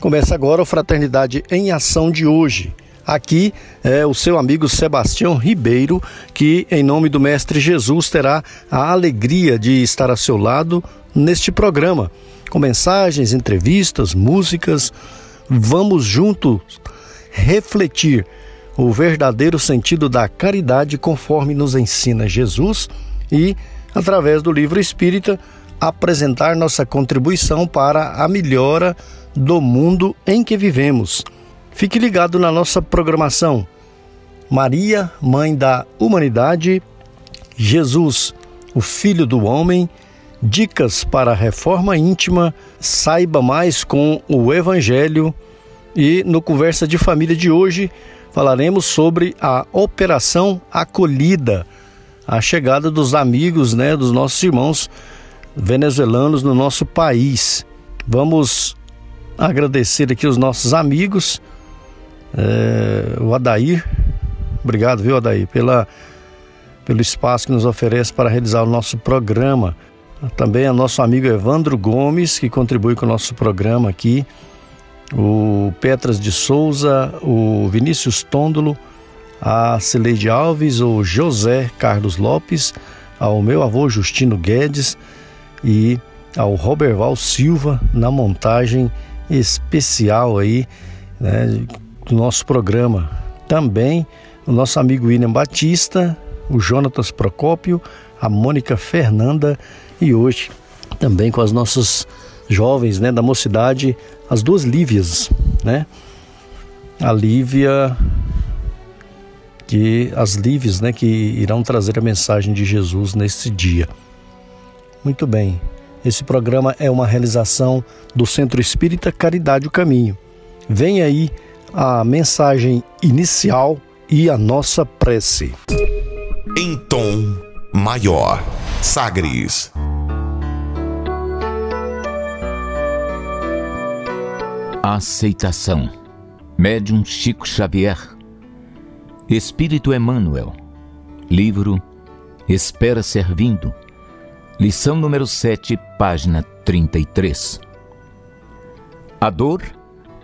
Começa agora o Fraternidade em Ação de hoje. Aqui é o seu amigo Sebastião Ribeiro, que, em nome do Mestre Jesus, terá a alegria de estar a seu lado neste programa, com mensagens, entrevistas, músicas. Vamos juntos refletir o verdadeiro sentido da caridade conforme nos ensina Jesus e, através do livro espírita, apresentar nossa contribuição para a melhora do mundo em que vivemos. Fique ligado na nossa programação. Maria, Mãe da Humanidade, Jesus, o Filho do Homem, dicas para a reforma íntima, saiba mais com o Evangelho e no Conversa de Família de hoje falaremos sobre a Operação Acolhida, a chegada dos amigos, né, dos nossos irmãos venezuelanos no nosso país. Vamos agradecer aqui os nossos amigos, é, o Adair, obrigado, viu, Adair, pela, pelo espaço que nos oferece para realizar o nosso programa. Também a nosso amigo Evandro Gomes, que contribui com o nosso programa aqui, o Petras de Souza, o Vinícius Tôndolo, a Cileide Alves, o José Carlos Lopes, ao meu avô Justino Guedes e ao Roberval Silva na montagem especial aí né, do nosso programa. Também o nosso amigo William Batista, o Jonatas Procópio, a Mônica Fernanda e hoje também com as nossas jovens né, da mocidade, as duas Lívias, né? A Lívia, que as Lívias, né, que irão trazer a mensagem de Jesus nesse dia. Muito bem. Esse programa é uma realização do Centro Espírita Caridade o Caminho. Vem aí a mensagem inicial e a nossa prece. Em tom maior. Sagres. Aceitação. Médium Chico Xavier. Espírito Emmanuel. Livro Espera Servindo Lição número 7, página 33. A dor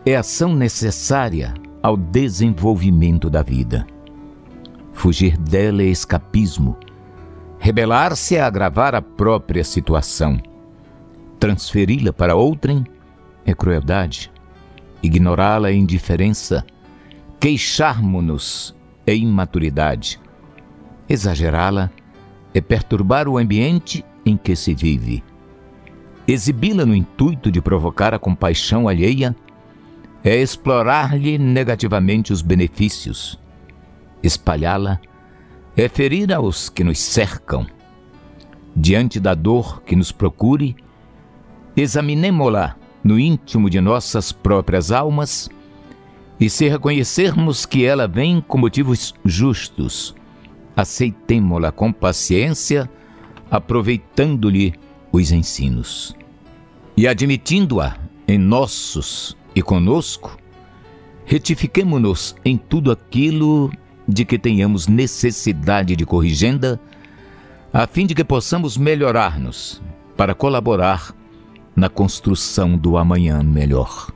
é ação necessária ao desenvolvimento da vida. Fugir dela é escapismo. Rebelar-se é agravar a própria situação. Transferi-la para outrem é crueldade. Ignorá-la é indiferença. Queixarmo-nos é imaturidade. Exagerá-la é perturbar o ambiente em que se vive. Exibi-la no intuito de provocar a compaixão alheia é explorar-lhe negativamente os benefícios. Espalhá-la é ferir aos que nos cercam. Diante da dor que nos procure, examinemo-la no íntimo de nossas próprias almas e se reconhecermos que ela vem com motivos justos, aceitemo-la com paciência aproveitando-lhe os ensinos. E admitindo-a em nossos e conosco, retifiquemo-nos em tudo aquilo de que tenhamos necessidade de corrigenda, a fim de que possamos melhorar-nos para colaborar na construção do amanhã melhor.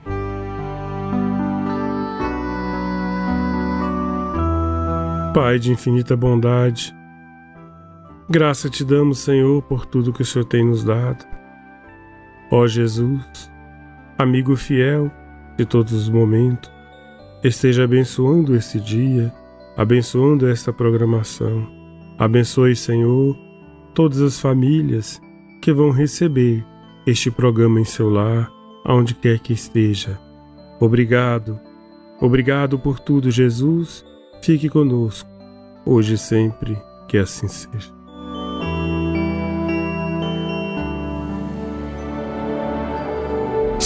Pai de infinita bondade, Graça te damos, Senhor, por tudo que o Senhor tem nos dado. Ó Jesus, amigo fiel de todos os momentos, esteja abençoando este dia, abençoando esta programação. Abençoe, Senhor, todas as famílias que vão receber este programa em seu lar, aonde quer que esteja. Obrigado, obrigado por tudo, Jesus. Fique conosco, hoje e sempre, que assim seja.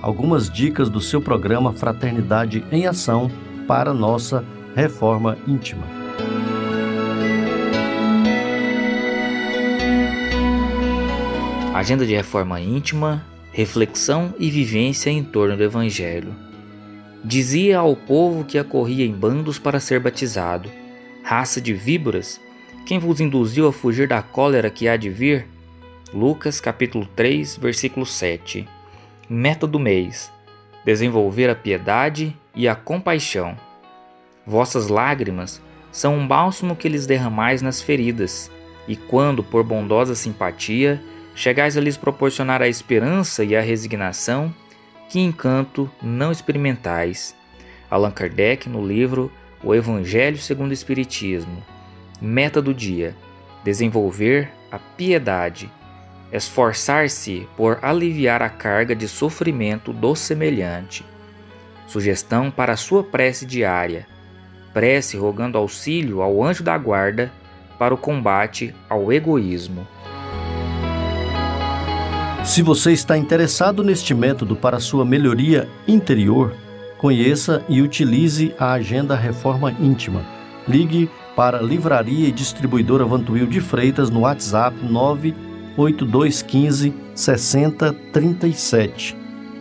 algumas dicas do seu programa Fraternidade em Ação para nossa reforma íntima. Agenda de reforma íntima, reflexão e vivência em torno do Evangelho. Dizia ao povo que acorria em bandos para ser batizado: Raça de víboras, quem vos induziu a fugir da cólera que há de vir? Lucas capítulo 3, versículo 7. Meta do mês: desenvolver a piedade e a compaixão. Vossas lágrimas são um bálsamo que lhes derramais nas feridas, e quando, por bondosa simpatia, chegais a lhes proporcionar a esperança e a resignação, que encanto não experimentais. Allan Kardec no livro O Evangelho segundo o Espiritismo. Meta do dia: desenvolver a piedade esforçar-se por aliviar a carga de sofrimento do semelhante. Sugestão para sua prece diária: prece rogando auxílio ao anjo da guarda para o combate ao egoísmo. Se você está interessado neste método para sua melhoria interior, conheça e utilize a Agenda Reforma Íntima. Ligue para Livraria e Distribuidora Vantuil de Freitas no WhatsApp 9 8215 6037.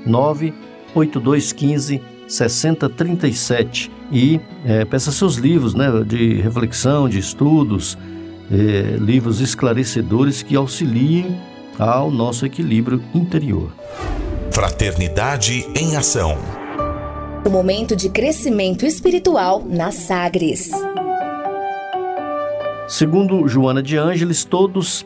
98215 6037 e é, peça seus livros né, de reflexão, de estudos, é, livros esclarecedores que auxiliem ao nosso equilíbrio interior. Fraternidade em Ação. O momento de crescimento espiritual na Sagres. Segundo Joana de Ângeles, todos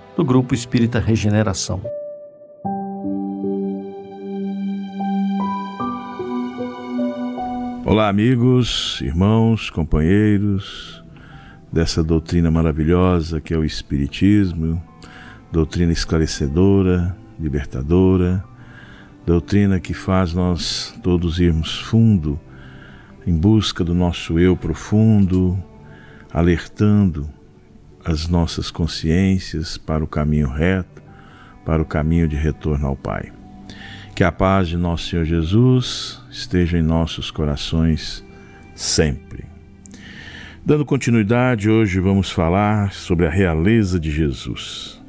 do Grupo Espírita Regeneração. Olá, amigos, irmãos, companheiros dessa doutrina maravilhosa que é o Espiritismo, doutrina esclarecedora, libertadora, doutrina que faz nós todos irmos fundo em busca do nosso eu profundo, alertando as nossas consciências para o caminho reto, para o caminho de retorno ao Pai. Que a paz de nosso Senhor Jesus esteja em nossos corações sempre. Dando continuidade, hoje vamos falar sobre a realeza de Jesus.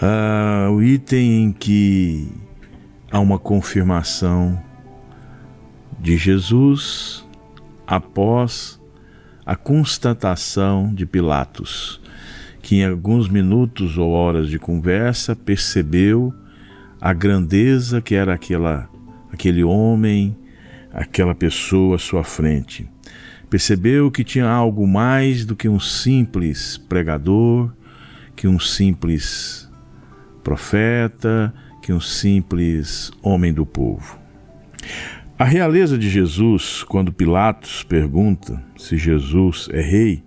Ah, o item em que há uma confirmação de Jesus após a constatação de Pilatos, que em alguns minutos ou horas de conversa percebeu a grandeza que era aquela, aquele homem, aquela pessoa à sua frente. Percebeu que tinha algo mais do que um simples pregador, que um simples profeta, que um simples homem do povo. A realeza de Jesus, quando Pilatos pergunta se Jesus é rei,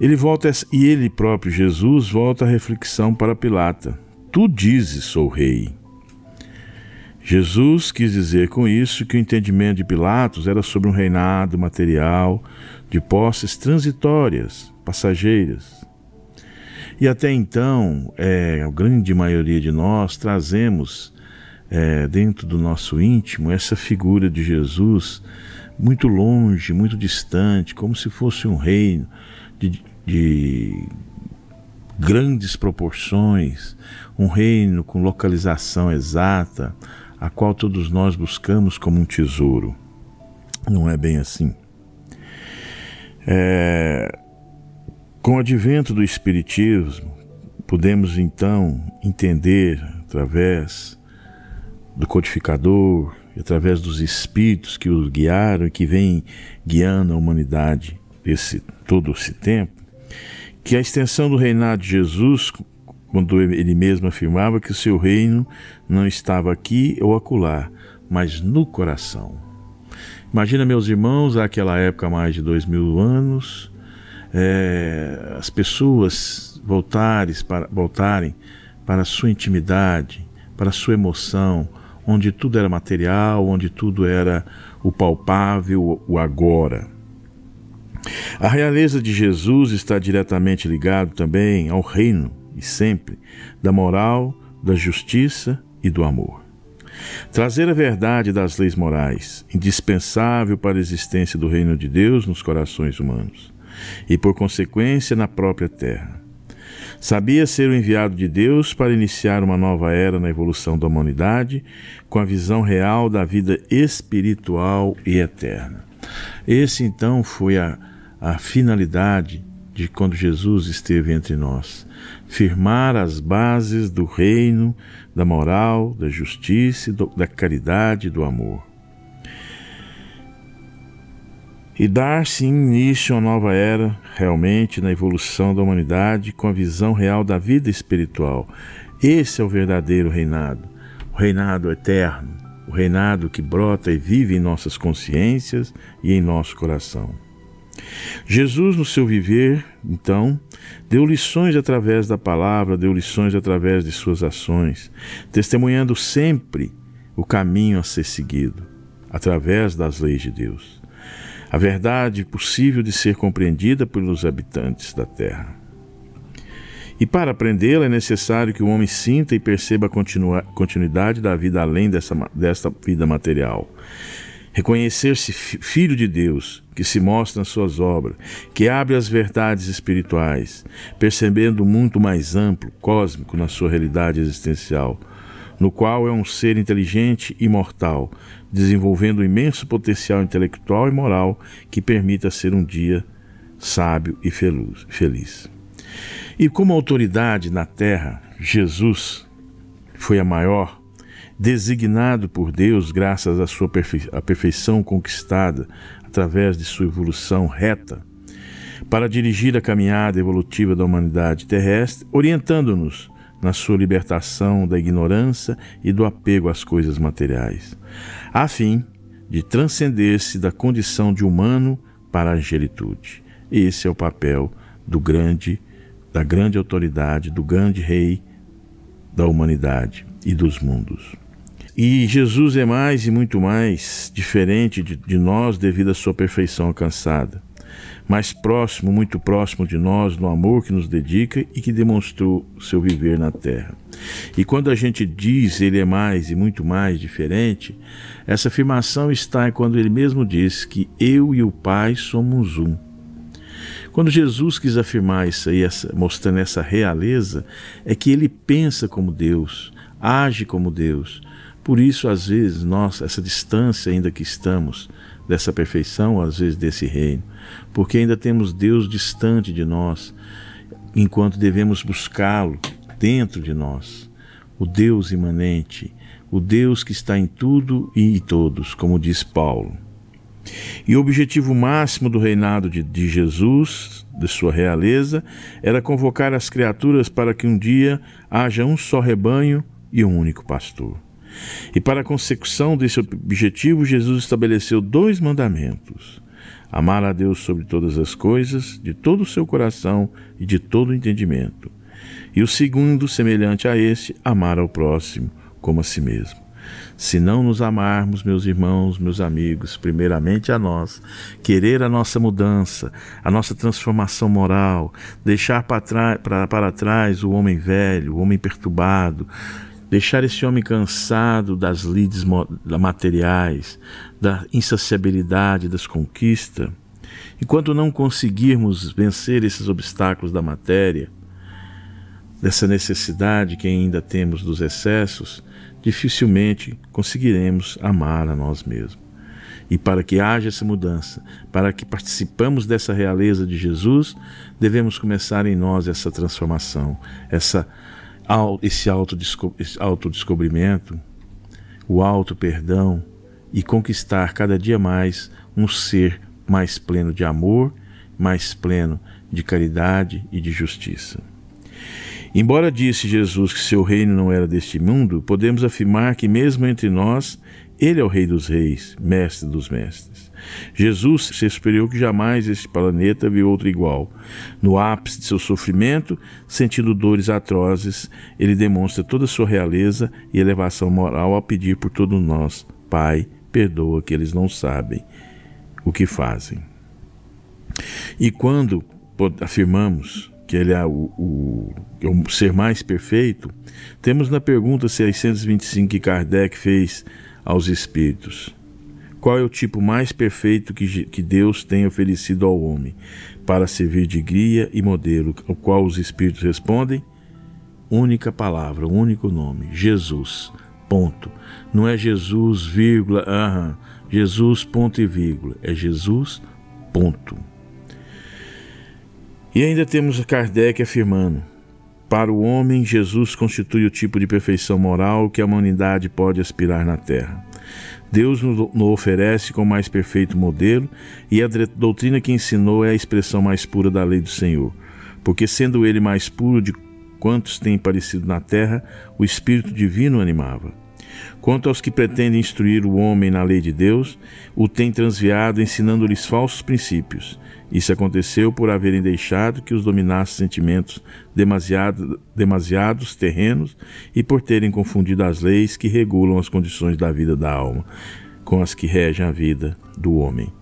ele volta e ele próprio Jesus volta a reflexão para Pilata. Tu dizes sou rei. Jesus quis dizer com isso que o entendimento de Pilatos era sobre um reinado material de posses transitórias, passageiras. E até então, é, a grande maioria de nós trazemos é, dentro do nosso íntimo essa figura de Jesus muito longe, muito distante, como se fosse um reino de, de grandes proporções, um reino com localização exata, a qual todos nós buscamos como um tesouro. Não é bem assim. É, com o advento do Espiritismo, podemos então entender através do codificador, através dos espíritos que os guiaram e que vêm guiando a humanidade esse todo esse tempo, que a extensão do reinado de Jesus, quando ele mesmo afirmava que o seu reino não estava aqui ou acolá, mas no coração. Imagina, meus irmãos, aquela época, mais de dois mil anos, é, as pessoas voltarem para, voltarem para a sua intimidade, para a sua emoção, onde tudo era material, onde tudo era o palpável, o agora. A realeza de Jesus está diretamente ligado também ao reino e sempre da moral, da justiça e do amor. Trazer a verdade das leis morais, indispensável para a existência do reino de Deus nos corações humanos e, por consequência, na própria terra. Sabia ser o enviado de Deus para iniciar uma nova era na evolução da humanidade, com a visão real da vida espiritual e eterna. Esse então foi a, a finalidade de quando Jesus esteve entre nós firmar as bases do reino, da moral, da justiça, da caridade e do amor. E dar-se início a uma nova era, realmente, na evolução da humanidade, com a visão real da vida espiritual. Esse é o verdadeiro reinado, o reinado eterno, o reinado que brota e vive em nossas consciências e em nosso coração. Jesus, no seu viver, então, deu lições através da palavra, deu lições através de suas ações, testemunhando sempre o caminho a ser seguido, através das leis de Deus. A verdade possível de ser compreendida pelos habitantes da terra. E para aprendê-la é necessário que o homem sinta e perceba a continuidade da vida além dessa, vida material. Reconhecer-se filho de Deus, que se mostra nas suas obras, que abre as verdades espirituais, percebendo o mundo mais amplo, cósmico na sua realidade existencial, no qual é um ser inteligente e mortal, desenvolvendo um imenso potencial intelectual e moral que permita ser um dia sábio e feliz. E como autoridade na terra, Jesus foi a maior designado por Deus graças à sua perfe à perfeição conquistada através de sua evolução reta, para dirigir a caminhada evolutiva da humanidade terrestre, orientando-nos na sua libertação da ignorância e do apego às coisas materiais, a fim de transcender-se da condição de humano para a angelitude. Esse é o papel do grande, da grande autoridade, do grande rei da humanidade e dos mundos. E Jesus é mais e muito mais diferente de, de, nós devido à sua perfeição alcançada. Mais próximo, muito próximo de nós no amor que nos dedica e que demonstrou seu viver na terra. E quando a gente diz ele é mais e muito mais diferente, essa afirmação está quando ele mesmo diz que eu e o Pai somos um. Quando Jesus quis afirmar isso aí, mostrando essa realeza, é que ele pensa como Deus, age como Deus, por isso, às vezes, nós, essa distância ainda que estamos dessa perfeição, às vezes desse reino, porque ainda temos Deus distante de nós, enquanto devemos buscá-lo dentro de nós, o Deus imanente, o Deus que está em tudo e em todos, como diz Paulo. E o objetivo máximo do reinado de, de Jesus, de sua realeza, era convocar as criaturas para que um dia haja um só rebanho e um único pastor. E para a consecução desse objetivo, Jesus estabeleceu dois mandamentos: amar a Deus sobre todas as coisas, de todo o seu coração e de todo o entendimento. E o segundo, semelhante a este, amar ao próximo como a si mesmo. Se não nos amarmos, meus irmãos, meus amigos, primeiramente a nós, querer a nossa mudança, a nossa transformação moral, deixar para, para trás o homem velho, o homem perturbado, deixar esse homem cansado das lides materiais, da insaciabilidade das conquistas. Enquanto não conseguirmos vencer esses obstáculos da matéria, dessa necessidade que ainda temos dos excessos, dificilmente conseguiremos amar a nós mesmos. E para que haja essa mudança, para que participamos dessa realeza de Jesus, devemos começar em nós essa transformação, essa, esse autodescobrimento, o auto-perdão e conquistar cada dia mais um ser mais pleno de amor, mais pleno de caridade e de justiça. Embora disse Jesus que seu reino não era deste mundo, podemos afirmar que, mesmo entre nós, ele é o Rei dos Reis, Mestre dos Mestres. Jesus se esperou que jamais este planeta viu outro igual. No ápice de seu sofrimento, sentindo dores atrozes, ele demonstra toda a sua realeza e elevação moral ao pedir por todos nós: Pai, perdoa que eles não sabem o que fazem. E quando afirmamos que ele é o, o, é o ser mais perfeito, temos na pergunta 625 que Kardec fez aos espíritos: qual é o tipo mais perfeito que, que Deus tem oferecido ao homem para servir de guia e modelo? Ao qual os espíritos respondem: única palavra, único nome, Jesus. Ponto. Não é Jesus, vírgula, aham. Jesus, ponto e vírgula. É Jesus, ponto. E ainda temos Kardec afirmando: para o homem, Jesus constitui o tipo de perfeição moral que a humanidade pode aspirar na Terra. Deus nos oferece como mais perfeito modelo e a doutrina que ensinou é a expressão mais pura da lei do Senhor. Porque, sendo ele mais puro de quantos têm aparecido na terra, o Espírito Divino animava. Quanto aos que pretendem instruir o homem na lei de Deus, o tem transviado ensinando-lhes falsos princípios. Isso aconteceu por haverem deixado que os dominassem sentimentos demasiado, demasiados terrenos e por terem confundido as leis que regulam as condições da vida da alma com as que regem a vida do homem.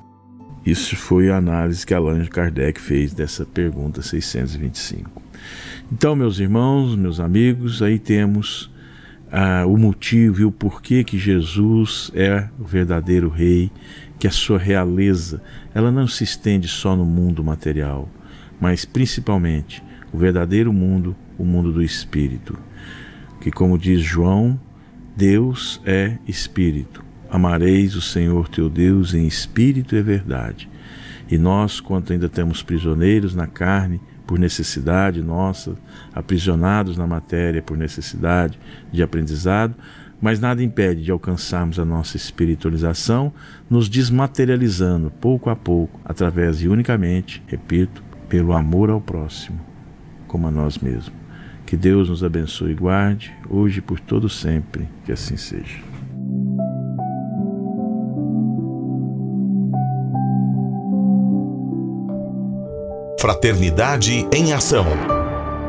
Isso foi a análise que Allan Kardec fez dessa pergunta 625. Então, meus irmãos, meus amigos, aí temos ah, o motivo e o porquê que Jesus é o verdadeiro Rei, que a sua realeza ela não se estende só no mundo material, mas principalmente o verdadeiro mundo, o mundo do Espírito. Que, como diz João, Deus é Espírito. Amareis o Senhor teu Deus em espírito e verdade. E nós, quanto ainda temos prisioneiros na carne, por necessidade nossa, aprisionados na matéria por necessidade de aprendizado, mas nada impede de alcançarmos a nossa espiritualização, nos desmaterializando pouco a pouco, através e unicamente, repito, pelo amor ao próximo, como a nós mesmos. Que Deus nos abençoe e guarde, hoje e por todo sempre, que assim seja. Fraternidade em Ação.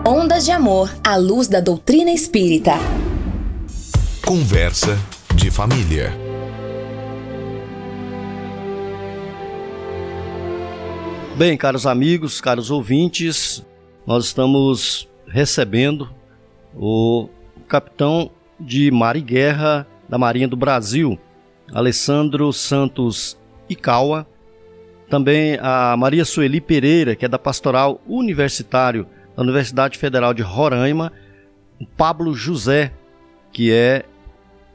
Ondas de Amor à luz da doutrina espírita. Conversa de família. Bem, caros amigos, caros ouvintes, nós estamos recebendo o capitão de mar e guerra da Marinha do Brasil, Alessandro Santos Icaua, também a Maria Sueli Pereira, que é da Pastoral Universitário da Universidade Federal de Roraima. O Pablo José, que é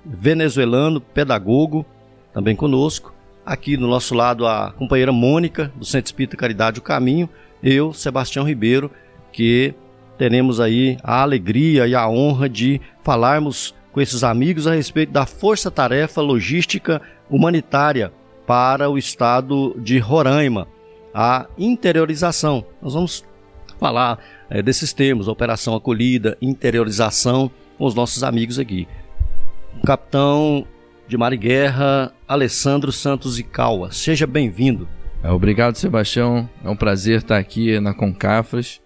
venezuelano, pedagogo, também conosco. Aqui do nosso lado a companheira Mônica, do Centro Espírita Caridade o Caminho. Eu, Sebastião Ribeiro, que teremos aí a alegria e a honra de falarmos com esses amigos a respeito da força-tarefa logística humanitária para o estado de Roraima, a interiorização. Nós vamos falar é, desses termos, operação acolhida, interiorização, com os nossos amigos aqui. O capitão de mar e guerra, Alessandro Santos Icaua. Seja bem-vindo. É, obrigado, Sebastião. É um prazer estar aqui na Concafras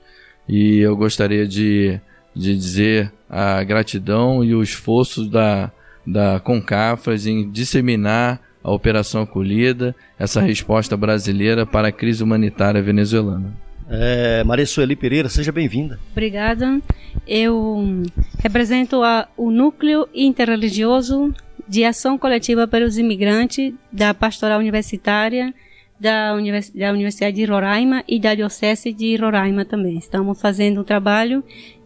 e eu gostaria de, de dizer a gratidão e o esforço da, da Concafras em disseminar a Operação Acolhida, essa resposta brasileira para a crise humanitária venezuelana. É, Maria Sueli Pereira, seja bem-vinda. Obrigada. Eu represento a, o Núcleo Interreligioso de Ação Coletiva para os Imigrantes da Pastoral Universitária da, Univers, da Universidade de Roraima e da Diocese de Roraima também. Estamos fazendo um trabalho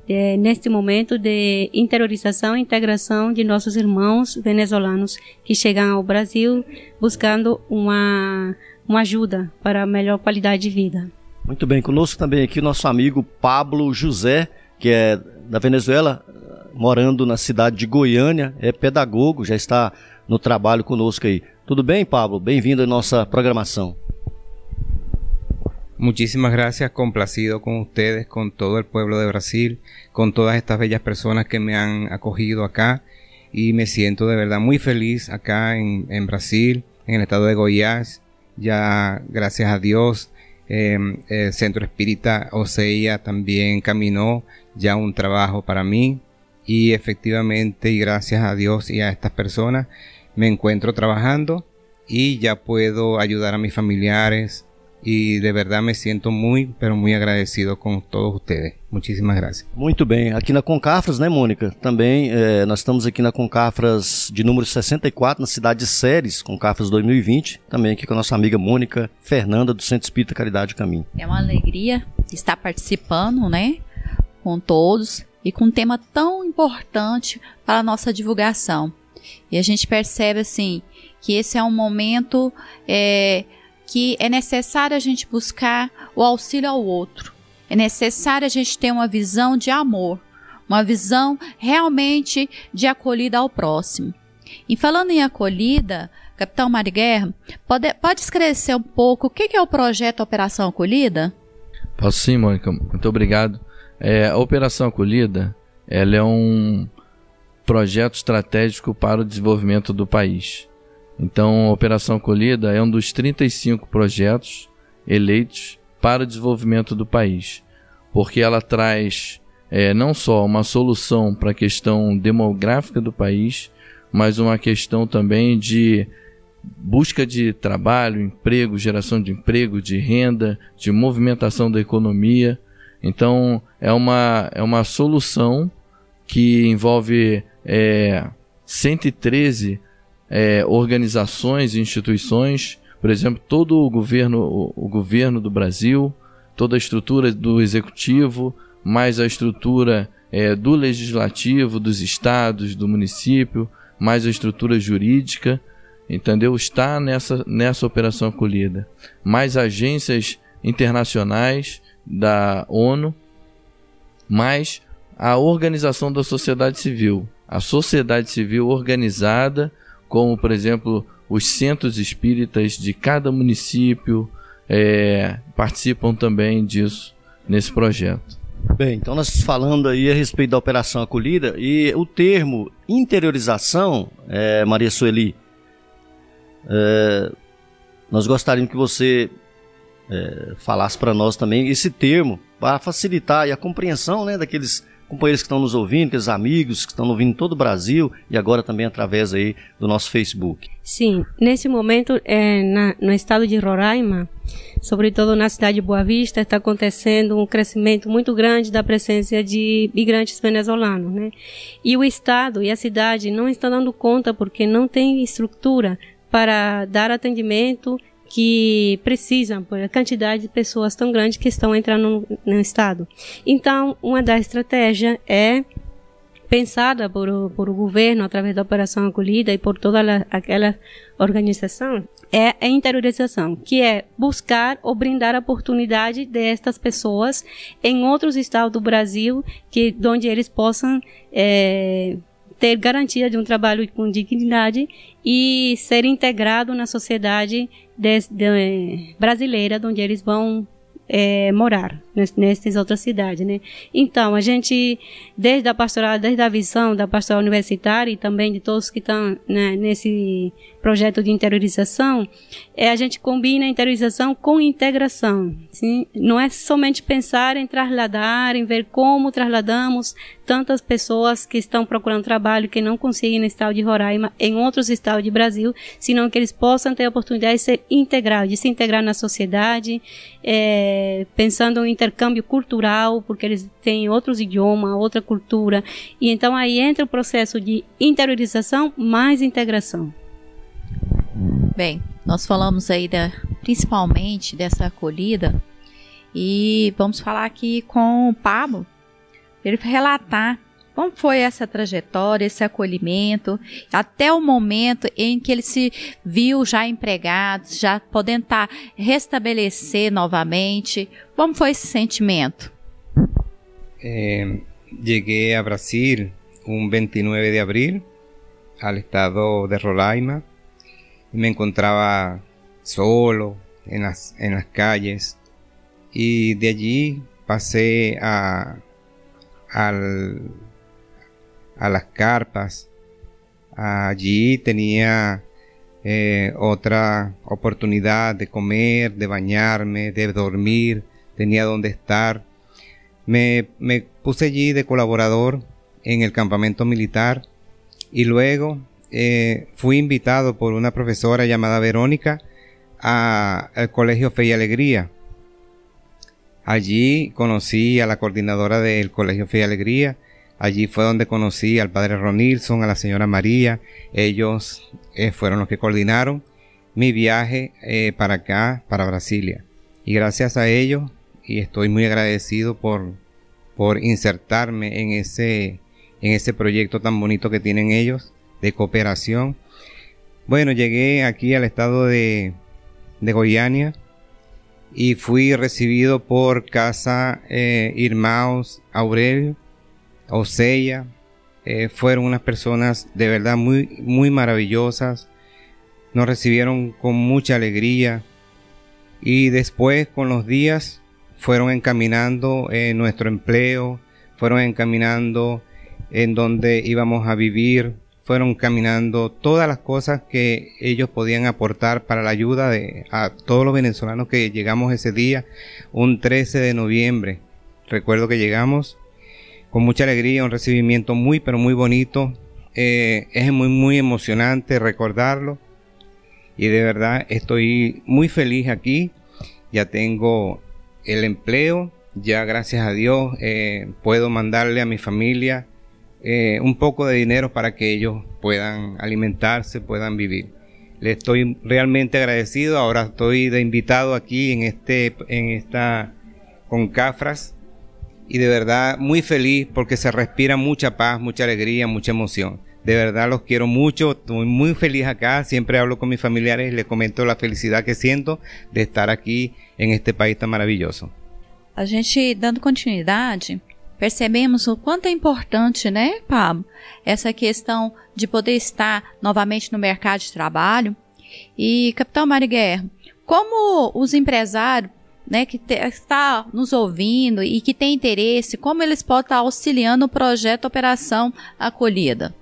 é, neste momento de interiorização e integração de nossos irmãos venezuelanos que chegam ao Brasil buscando uma, uma ajuda para a melhor qualidade de vida. Muito bem, conosco também aqui o nosso amigo Pablo José, que é da Venezuela, morando na cidade de Goiânia, é pedagogo, já está no trabalho conosco aí. Tudo bem, Pablo? Bem-vindo à nossa programação. Muchísimas gracias, complacido con ustedes, con todo el pueblo de Brasil, con todas estas bellas personas que me han acogido acá y me siento de verdad muy feliz acá en, en Brasil, en el estado de Goiás. Ya, gracias a Dios, eh, el Centro Espírita Oseia también caminó ya un trabajo para mí y efectivamente y gracias a Dios y a estas personas me encuentro trabajando y ya puedo ayudar a mis familiares y de verdad me siento muy, pero muy agradecido com todos ustedes. Muchísimas gracias. Muito bem. Aqui na Concafras, né, Mônica? Também é, nós estamos aqui na Concafras de número 64, na cidade de Séries, Concafras 2020. Também aqui com a nossa amiga Mônica Fernanda, do Centro Espírita Caridade Caminho. É uma alegria estar participando, né, com todos e com um tema tão importante para a nossa divulgação. E a gente percebe, assim, que esse é um momento é, que é necessário a gente buscar o auxílio ao outro. É necessário a gente ter uma visão de amor, uma visão realmente de acolhida ao próximo. E falando em acolhida, Capitão Mariguerra, pode, pode esclarecer um pouco o que é o projeto Operação Acolhida? Posso sim, Mônica. Muito obrigado. É, a Operação Acolhida ela é um projeto estratégico para o desenvolvimento do país. Então, a Operação Acolhida é um dos 35 projetos eleitos para o desenvolvimento do país, porque ela traz é, não só uma solução para a questão demográfica do país, mas uma questão também de busca de trabalho, emprego, geração de emprego, de renda, de movimentação da economia. Então, é uma, é uma solução que envolve é, 113 é, organizações e instituições, por exemplo, todo o governo, o, o governo do Brasil, toda a estrutura do executivo, mais a estrutura é, do legislativo, dos estados, do município, mais a estrutura jurídica, entendeu? Está nessa, nessa operação acolhida. Mais agências internacionais da ONU, mais a organização da sociedade civil. A sociedade civil organizada como por exemplo os centros espíritas de cada município é, participam também disso nesse projeto. Bem, então nós falando aí a respeito da operação acolhida e o termo interiorização, é, Maria Sueli, é, nós gostaríamos que você é, falasse para nós também esse termo para facilitar a compreensão né, daqueles companheiros que estão nos ouvindo, aqueles amigos que estão ouvindo em todo o Brasil e agora também através aí do nosso Facebook. Sim, nesse momento é, na, no estado de Roraima, sobretudo na cidade de Boa Vista, está acontecendo um crescimento muito grande da presença de migrantes venezuelanos, né? E o estado e a cidade não estão dando conta porque não tem estrutura para dar atendimento que precisam por a quantidade de pessoas tão grande que estão entrando no, no estado. Então, uma das estratégias é pensada por o, por o governo através da operação acolhida e por toda aquela organização é a interiorização, que é buscar ou brindar a oportunidade destas pessoas em outros estados do Brasil, que onde eles possam é, ter garantia de um trabalho com dignidade e ser integrado na sociedade de, de, brasileira, onde eles vão é, morar nessas outras cidades, né? Então, a gente, desde a pastoral, desde a visão da pastoral universitária e também de todos que estão né, nesse projeto de interiorização, é, a gente combina a interiorização com integração. Sim? Não é somente pensar em trasladar, em ver como trasladamos tantas pessoas que estão procurando trabalho que não conseguem no estado de Roraima, em outros estados do Brasil, senão que eles possam ter a oportunidade de ser integrados, de se integrar na sociedade, é, pensando em intercâmbio cultural, porque eles têm outros idiomas, outra cultura. E então aí entra o processo de interiorização mais integração. Bem, nós falamos aí da, principalmente dessa acolhida e vamos falar aqui com o Pablo ele relatar como foi essa trajetória, esse acolhimento, até o momento em que ele se viu já empregado, já podendo estar restabelecer novamente? Como foi esse sentimento? Eh, llegué a Brasil un 29 de abril al estado de Roraima y me encontraba solo en las, en las calles y de allí pasé a, al, a las carpas. Allí tenía eh, otra oportunidad de comer, de bañarme, de dormir, tenía donde estar. Me, me puse allí de colaborador en el campamento militar y luego eh, fui invitado por una profesora llamada Verónica al Colegio Fe y Alegría. Allí conocí a la coordinadora del Colegio Fe y Alegría. Allí fue donde conocí al padre Ronilson, a la señora María. Ellos eh, fueron los que coordinaron mi viaje eh, para acá, para Brasilia. Y gracias a ellos, y estoy muy agradecido por, por insertarme en ese, en ese proyecto tan bonito que tienen ellos de cooperación. Bueno, llegué aquí al estado de, de Goiânia y fui recibido por Casa eh, Irmãos Aurelio, Oseya. Eh, fueron unas personas de verdad muy, muy maravillosas. Nos recibieron con mucha alegría y después con los días fueron encaminando eh, nuestro empleo, fueron encaminando en donde íbamos a vivir, fueron caminando todas las cosas que ellos podían aportar para la ayuda de a todos los venezolanos que llegamos ese día, un 13 de noviembre. Recuerdo que llegamos con mucha alegría, un recibimiento muy pero muy bonito. Eh, es muy muy emocionante recordarlo y de verdad estoy muy feliz aquí. Ya tengo el empleo, ya gracias a Dios eh, puedo mandarle a mi familia eh, un poco de dinero para que ellos puedan alimentarse, puedan vivir. Le estoy realmente agradecido. Ahora estoy de invitado aquí en este, en esta, con Cafras y de verdad muy feliz porque se respira mucha paz, mucha alegría, mucha emoción. De verdad los quiero mucho, estoy muy feliz acá, siempre hablo con mis familiares y les comento la felicidad que siento de estar aquí en este país tan maravilloso. A gente, dando continuidade, percebemos o quanto é importante, né, Pablo, essa questão de poder estar novamente no mercado de trabalho. E, Capitão Mariguerro, como os empresários né, que está nos ouvindo e que tem interesse, como eles podem estar auxiliando o projeto Operação Acolhida?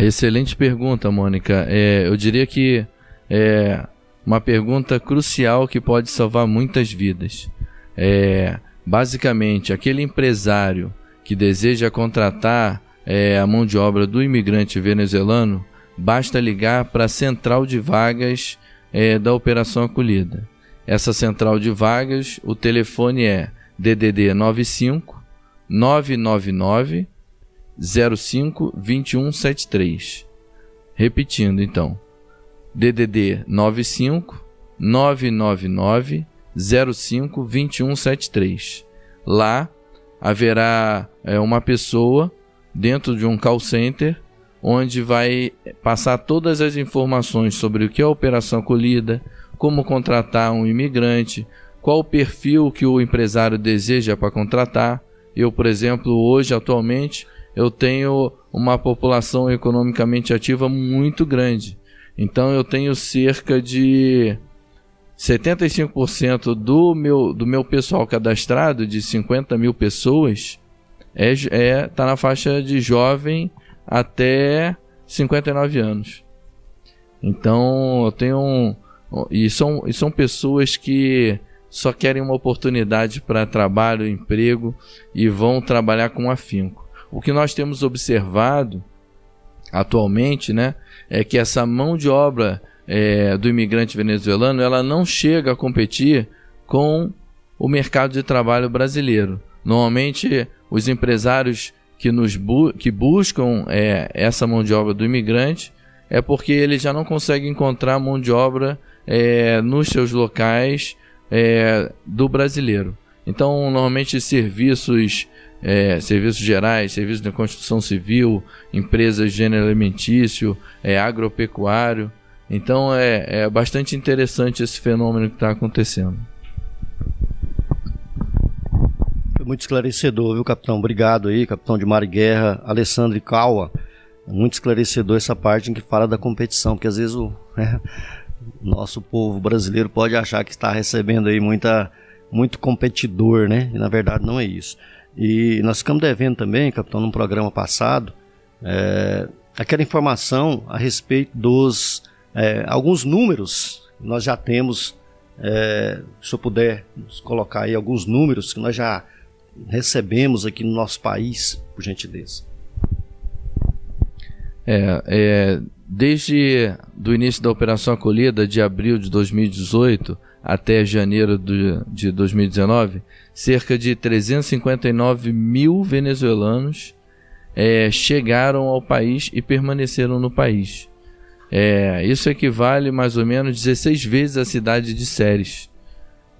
Excelente pergunta, Mônica. É, eu diria que é uma pergunta crucial que pode salvar muitas vidas. É, Basicamente, aquele empresário que deseja contratar é, a mão de obra do imigrante venezuelano, basta ligar para a central de vagas é, da Operação Acolhida. Essa central de vagas, o telefone é DDD 95 999 05 2173. Repetindo então, DDD 95 999 05 2173. Lá haverá é, uma pessoa dentro de um call center onde vai passar todas as informações sobre o que é a operação acolhida, como contratar um imigrante, qual o perfil que o empresário deseja para contratar. Eu, por exemplo, hoje atualmente eu tenho uma população economicamente ativa muito grande. Então eu tenho cerca de 75% do meu, do meu pessoal cadastrado, de 50 mil pessoas, é, é, tá na faixa de jovem até 59 anos. Então, eu tenho um, e são, e são pessoas que só querem uma oportunidade para trabalho, emprego e vão trabalhar com afinco. O que nós temos observado atualmente, né, é que essa mão de obra é, do imigrante venezuelano, ela não chega a competir com o mercado de trabalho brasileiro. Normalmente, os empresários que, nos bu que buscam é, essa mão de obra do imigrante é porque ele já não consegue encontrar mão de obra é, nos seus locais é, do brasileiro. Então, normalmente, serviços, é, serviços gerais, serviços de construção civil, empresas de gênero alimentício, é, agropecuário. Então, é, é bastante interessante esse fenômeno que está acontecendo. Muito esclarecedor, viu, capitão? Obrigado aí, capitão de Mar e Guerra, Alessandro Caua. Muito esclarecedor essa parte em que fala da competição, porque às vezes o né, nosso povo brasileiro pode achar que está recebendo aí muita, muito competidor, né? E na verdade não é isso. E nós ficamos devendo também, capitão, num programa passado, é, aquela informação a respeito dos é, alguns números que nós já temos. É, se eu puder colocar aí alguns números que nós já recebemos aqui no nosso país, por gentileza. É, é, desde do início da Operação Acolhida, de abril de 2018 até janeiro de 2019, cerca de 359 mil venezuelanos é, chegaram ao país e permaneceram no país. É, isso equivale mais ou menos 16 vezes a cidade de Séries,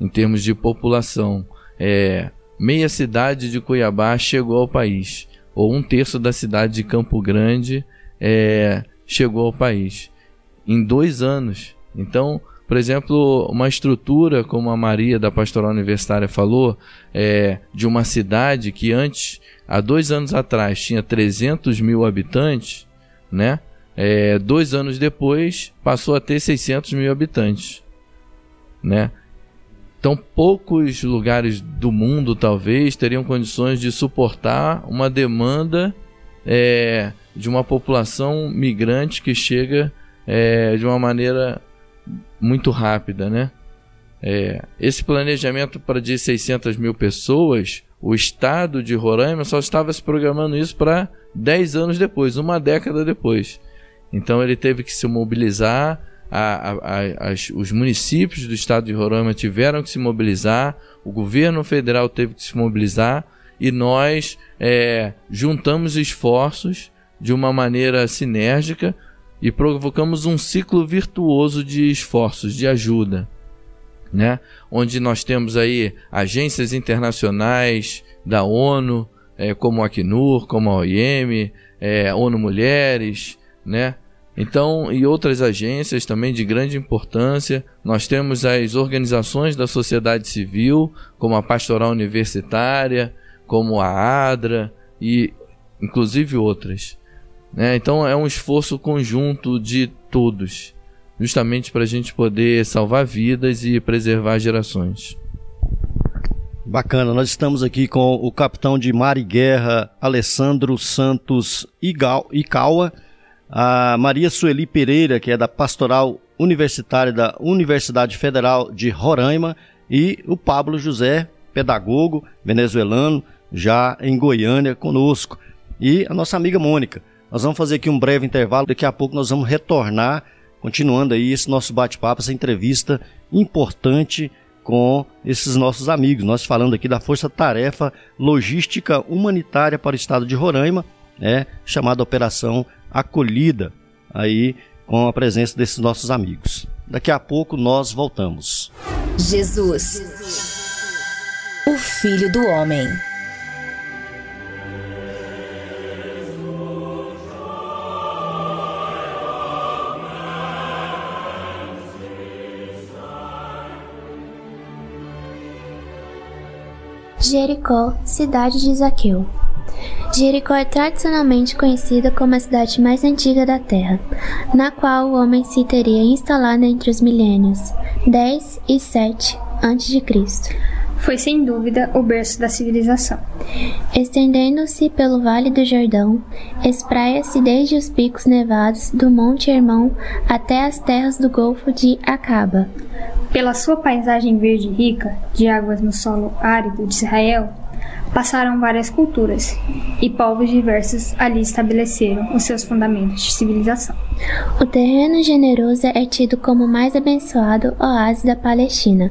em termos de população. É, meia cidade de Cuiabá chegou ao país, ou um terço da cidade de Campo Grande é, chegou ao país em dois anos. Então, por exemplo, uma estrutura como a Maria da Pastoral Universitária falou, é, de uma cidade que antes, há dois anos atrás, tinha 300 mil habitantes, né? É, dois anos depois passou a ter 600 mil habitantes, né? Então, poucos lugares do mundo, talvez, teriam condições de suportar uma demanda é, de uma população migrante que chega é, de uma maneira muito rápida, né? É, esse planejamento para de 600 mil pessoas, o estado de Roraima só estava se programando isso para 10 anos depois, uma década depois. Então ele teve que se mobilizar, a, a, as, os municípios do estado de Roraima tiveram que se mobilizar, o governo federal teve que se mobilizar e nós é, juntamos esforços de uma maneira sinérgica e provocamos um ciclo virtuoso de esforços, de ajuda, né? Onde nós temos aí agências internacionais da ONU, é, como a Acnur, como a OIM, é, ONU Mulheres, né? Então, e outras agências também de grande importância. Nós temos as organizações da sociedade civil, como a Pastoral Universitária, como a ADRA e inclusive outras. Né? Então é um esforço conjunto de todos, justamente para a gente poder salvar vidas e preservar gerações. Bacana, nós estamos aqui com o capitão de mar e guerra Alessandro Santos Icaua, a Maria Sueli Pereira, que é da Pastoral Universitária da Universidade Federal de Roraima, e o Pablo José, pedagogo venezuelano, já em Goiânia conosco, e a nossa amiga Mônica. Nós vamos fazer aqui um breve intervalo, daqui a pouco nós vamos retornar, continuando aí esse nosso bate-papo, essa entrevista importante com esses nossos amigos. Nós falando aqui da Força Tarefa Logística Humanitária para o Estado de Roraima, né, chamada Operação Acolhida, aí com a presença desses nossos amigos. Daqui a pouco nós voltamos. Jesus, o Filho do Homem. Jericó, cidade de Zaqueu. Jericó é tradicionalmente conhecida como a cidade mais antiga da Terra, na qual o homem se teria instalado entre os milênios 10 e 7 a.C. Foi sem dúvida o berço da civilização. Estendendo-se pelo Vale do Jordão, espraia-se desde os picos nevados do Monte Hermão até as terras do Golfo de Acaba, pela sua paisagem verde rica, de águas no solo árido de Israel, passaram várias culturas, e povos diversos ali estabeleceram os seus fundamentos de civilização. O terreno generoso é tido como o mais abençoado oásis da Palestina,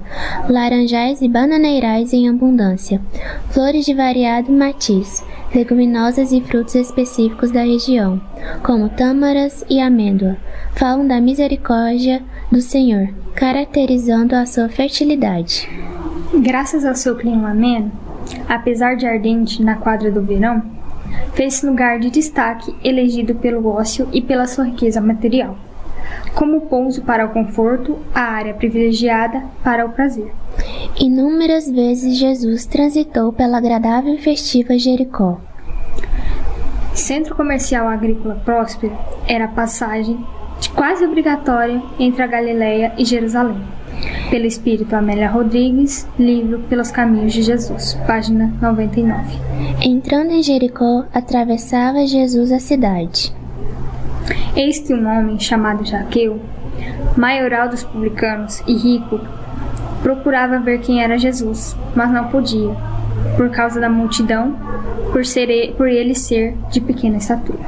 laranjais e bananeirais em abundância, flores de variado matiz, leguminosas e frutos específicos da região, como tâmaras e amêndoa, falam da misericórdia do Senhor, caracterizando a sua fertilidade. Graças ao seu clima ameno, apesar de ardente na quadra do verão, fez-se lugar de destaque elegido pelo ócio e pela sua riqueza material, como pouso para o conforto, a área privilegiada para o prazer. Inúmeras vezes Jesus transitou pela agradável e festiva Jericó. Centro comercial agrícola próspero era a passagem quase obrigatória entre a Galileia e Jerusalém. Pelo Espírito Amélia Rodrigues, livro Pelos Caminhos de Jesus, página 99. Entrando em Jericó, atravessava Jesus a cidade. Eis que um homem chamado Jaqueu, maioral dos publicanos e rico, procurava ver quem era Jesus, mas não podia, por causa da multidão, por, ser, por ele ser de pequena estatura.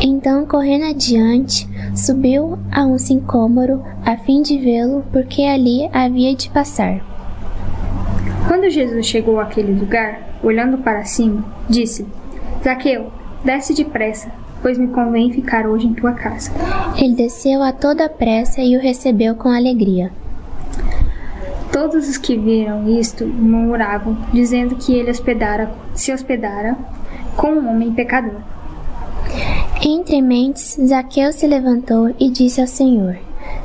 Então, correndo adiante, subiu a um sicômoro a fim de vê-lo, porque ali havia de passar. Quando Jesus chegou àquele lugar, olhando para cima, disse: Zaqueu, desce depressa, pois me convém ficar hoje em tua casa. Ele desceu a toda pressa e o recebeu com alegria. Todos os que viram isto murmuravam, dizendo que ele hospedara, se hospedara com um homem pecador. Entre mentes, Zaqueu se levantou e disse ao Senhor: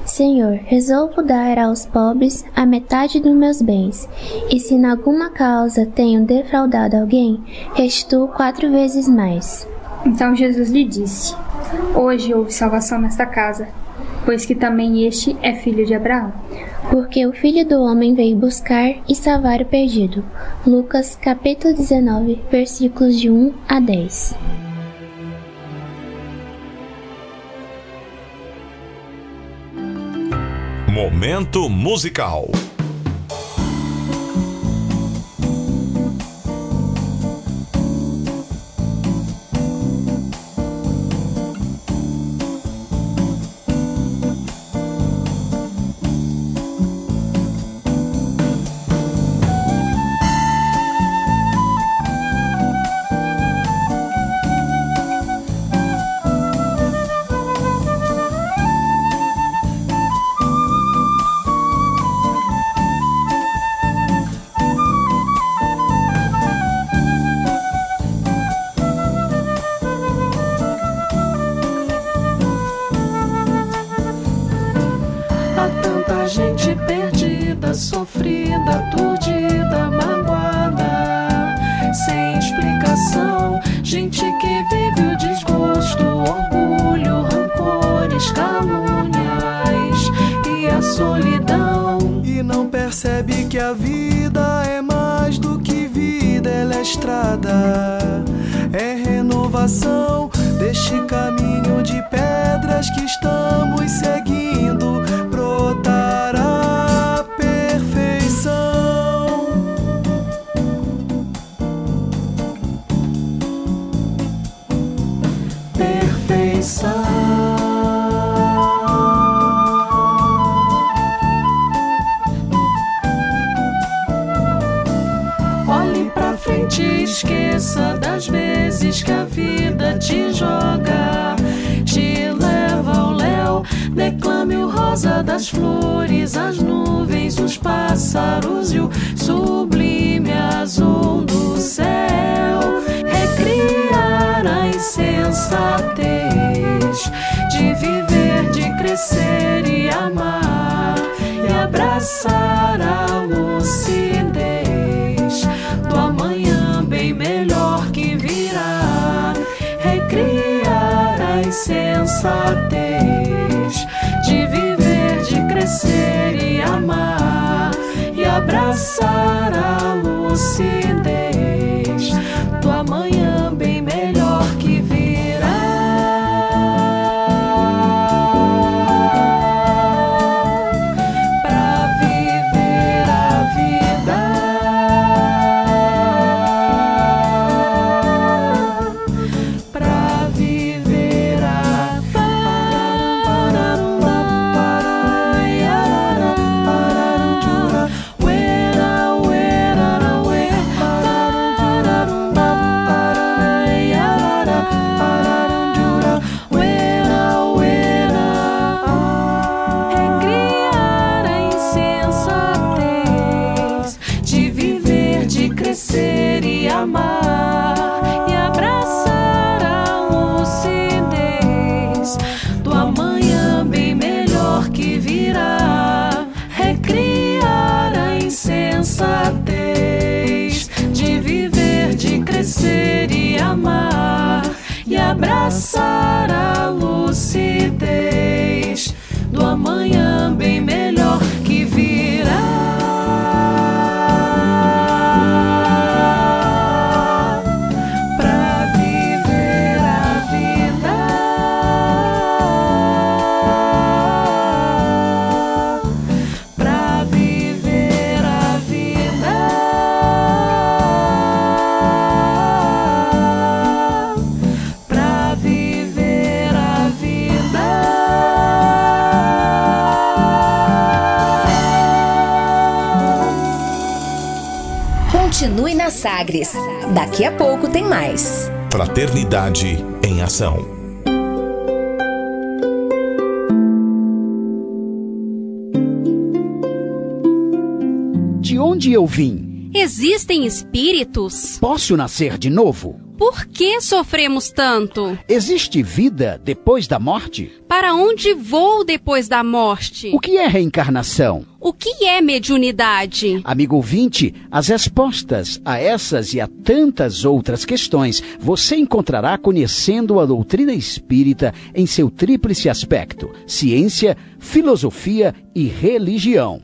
Senhor, resolvo dar aos pobres a metade dos meus bens, e se em alguma causa tenho defraudado alguém, restituo quatro vezes mais. Então Jesus lhe disse: Hoje houve salvação nesta casa, pois que também este é filho de Abraão. Porque o Filho do Homem veio buscar e salvar o perdido. Lucas capítulo 19, versículos de 1 a 10. Momento musical. Rosa das flores, as nuvens, os pássaros e o sublime azul do céu. Recriar a insensatez de viver, de crescer e amar e abraçar a lucidez do amanhã bem melhor que virá. Recriar a insensatez crescer e amar e abraçar a lucidez Daqui a pouco tem mais. Fraternidade em Ação. De onde eu vim? Existem espíritos? Posso nascer de novo? Por que sofremos tanto? Existe vida depois da morte? Para onde vou depois da morte? O que é reencarnação? O que é mediunidade? Amigo ouvinte, as respostas a essas e a tantas outras questões você encontrará conhecendo a doutrina espírita em seu tríplice aspecto: ciência, filosofia e religião.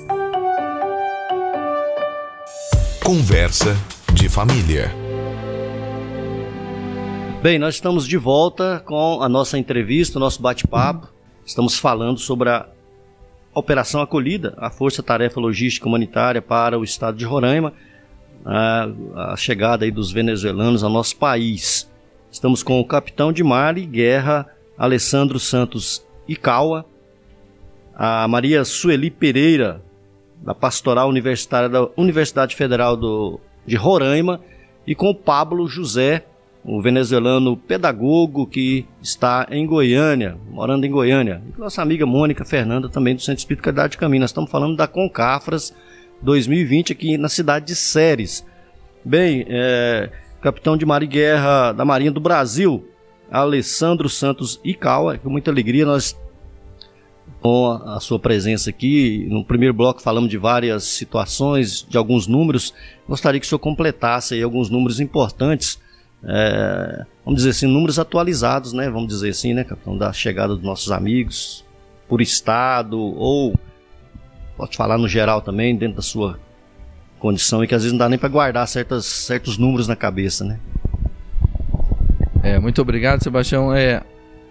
Conversa de família. Bem, nós estamos de volta com a nossa entrevista, o nosso bate-papo. Estamos falando sobre a Operação Acolhida, a Força Tarefa Logística Humanitária para o Estado de Roraima, a, a chegada aí dos venezuelanos ao nosso país. Estamos com o capitão de mar e guerra Alessandro Santos Icaua, a Maria Sueli Pereira, da Pastoral Universitária da Universidade Federal do, de Roraima, e com Pablo José, o venezuelano pedagogo que está em Goiânia, morando em Goiânia. E nossa amiga Mônica Fernanda, também do Centro Espírita Caridade de Caminho. Nós estamos falando da Concafras 2020 aqui na cidade de Séries. Bem, é, capitão de mar e guerra da Marinha do Brasil, Alessandro Santos Icaua, com muita alegria nós com a sua presença aqui. No primeiro bloco falamos de várias situações, de alguns números. Gostaria que o senhor completasse aí alguns números importantes, é, vamos dizer assim, números atualizados, né? Vamos dizer assim, né, capitão, da chegada dos nossos amigos por estado ou pode falar no geral também, dentro da sua condição e que às vezes não dá nem para guardar certas, certos números na cabeça, né? É, muito obrigado, Sebastião. É,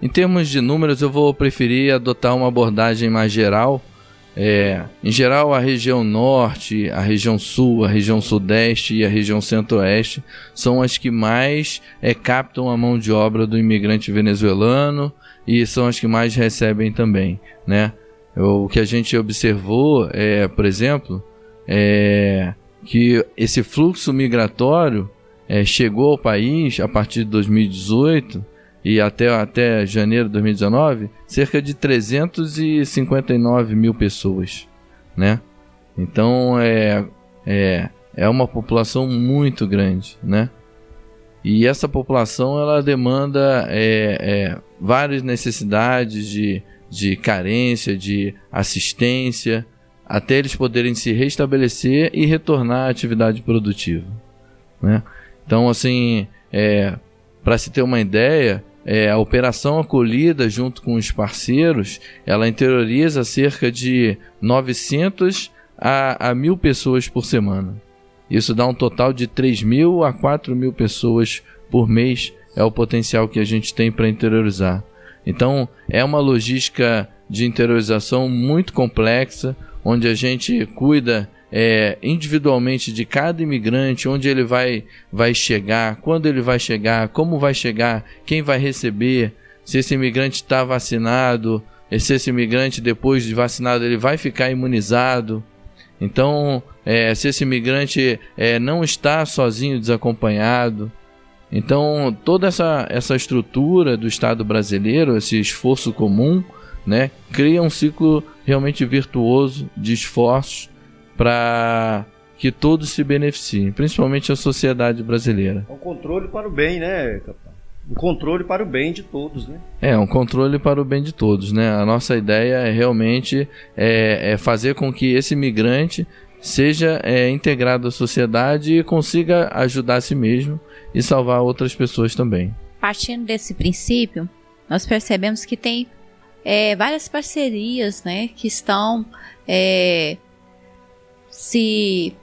em termos de números, eu vou preferir adotar uma abordagem mais geral. É, em geral, a região norte, a região sul, a região sudeste e a região centro-oeste são as que mais é, captam a mão de obra do imigrante venezuelano e são as que mais recebem também, né? O que a gente observou, é, por exemplo, é que esse fluxo migratório é, chegou ao país a partir de 2018 e até, até janeiro de 2019, cerca de 359 mil pessoas, né? Então é, é, é uma população muito grande, né? E essa população ela demanda é, é, várias necessidades de, de carência, de assistência, até eles poderem se restabelecer e retornar à atividade produtiva, né? Então assim, é, para se ter uma ideia, é, a operação acolhida junto com os parceiros, ela interioriza cerca de 900 a, a mil pessoas por semana. Isso dá um total de 3 mil a 4 mil pessoas por mês, é o potencial que a gente tem para interiorizar. Então, é uma logística de interiorização muito complexa, onde a gente cuida é, individualmente de cada imigrante, onde ele vai, vai chegar, quando ele vai chegar, como vai chegar, quem vai receber, se esse imigrante está vacinado, se esse imigrante depois de vacinado ele vai ficar imunizado. Então, é, se esse imigrante é, não está sozinho, desacompanhado. Então, toda essa, essa estrutura do Estado brasileiro, esse esforço comum, né, cria um ciclo realmente virtuoso de esforços para que todos se beneficiem, principalmente a sociedade brasileira. É um controle para o bem, né, capitão? Um controle para o bem de todos, né? É, um controle para o bem de todos, né? A nossa ideia é realmente é, é fazer com que esse migrante seja é, integrado à sociedade e consiga ajudar a si mesmo e salvar outras pessoas também. Partindo desse princípio, nós percebemos que tem é, várias parcerias né, que estão é, se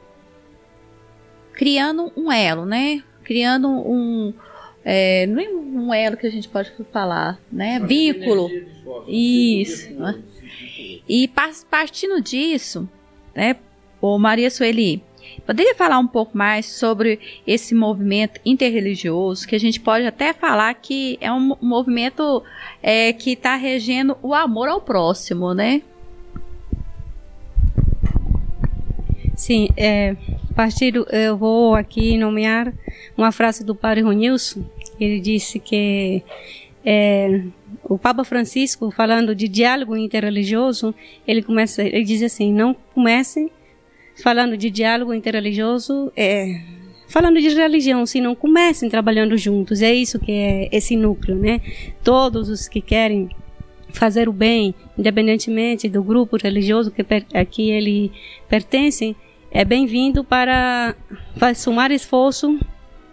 criando um elo, né? Criando um. É, não é um elo que a gente pode falar, né? Vínculo. Isso. Né? E partindo disso, né, Ô Maria Sueli, poderia falar um pouco mais sobre esse movimento interreligioso, que a gente pode até falar que é um movimento é, que está regendo o amor ao próximo, né? Sim, é, partido, eu vou aqui nomear uma frase do padre Ronilson. Ele disse que é, o Papa Francisco, falando de diálogo interreligioso, ele começa, ele diz assim: não comecem falando de diálogo interreligioso, é, falando de religião, se não comecem trabalhando juntos. É isso que é esse núcleo, né? Todos os que querem fazer o bem, independentemente do grupo religioso que, a que ele pertence, é bem-vindo para, somar esforço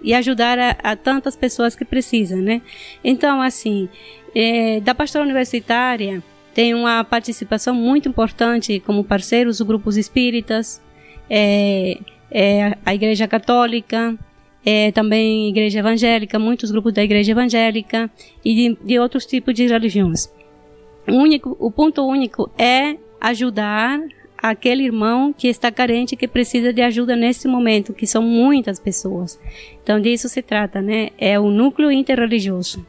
e ajudar a, a, tantas pessoas que precisam, né? Então, assim, é, da pastora universitária tem uma participação muito importante como parceiros dos grupos espíritas, é, é a Igreja Católica, é, também Igreja Evangélica, muitos grupos da Igreja Evangélica e de, de outros tipos de religiões. O, único, o ponto único é ajudar aquele irmão que está carente, que precisa de ajuda nesse momento, que são muitas pessoas. Então, disso se trata, né? É o núcleo interreligioso.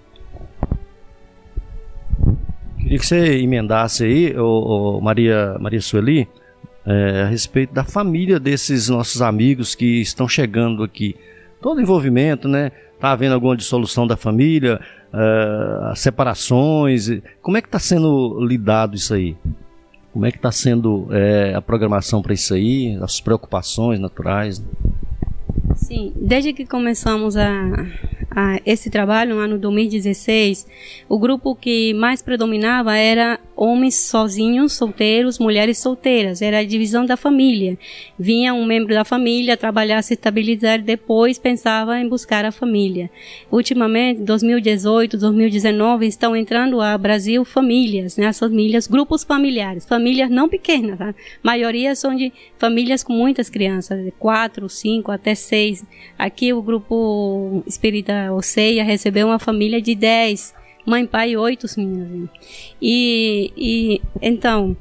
Queria que você emendasse aí, ô, ô Maria, Maria Sueli, é, a respeito da família desses nossos amigos que estão chegando aqui. Todo envolvimento, né? Tá havendo alguma dissolução da família, uh, separações. Como é que está sendo lidado isso aí? Como é que está sendo é, a programação para isso aí? As preocupações naturais? Sim, desde que começamos a, a esse trabalho no ano 2016, o grupo que mais predominava era homens sozinhos, solteiros, mulheres solteiras. Era a divisão da família. Vinha um membro da família trabalhar, se estabilizar, depois pensava em buscar a família. Ultimamente, 2018, 2019, estão entrando a Brasil famílias, né? As famílias, grupos familiares, famílias não pequenas, tá? A maioria são de famílias com muitas crianças, de quatro, cinco, até seis. Aqui o grupo espírita Oceia recebeu uma família de 10, mãe, pai e oito meninos. E, e então,